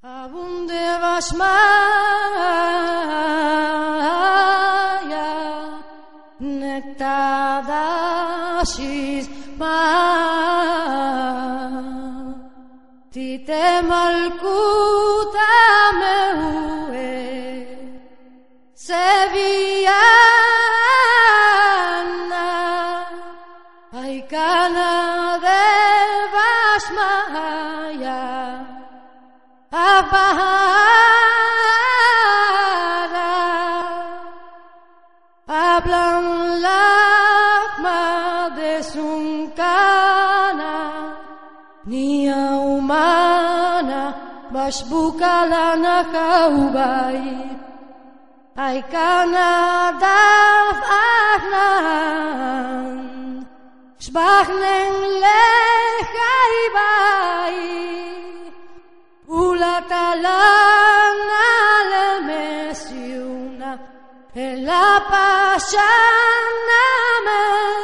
Abunde basmaya nektadashis ma tite malkuta meue seviana ay kana apahara hablan lagma de sunkana ni humana bashbukala nakaubay ay kanadaf ahnan catalana la més lluna e la passion amem.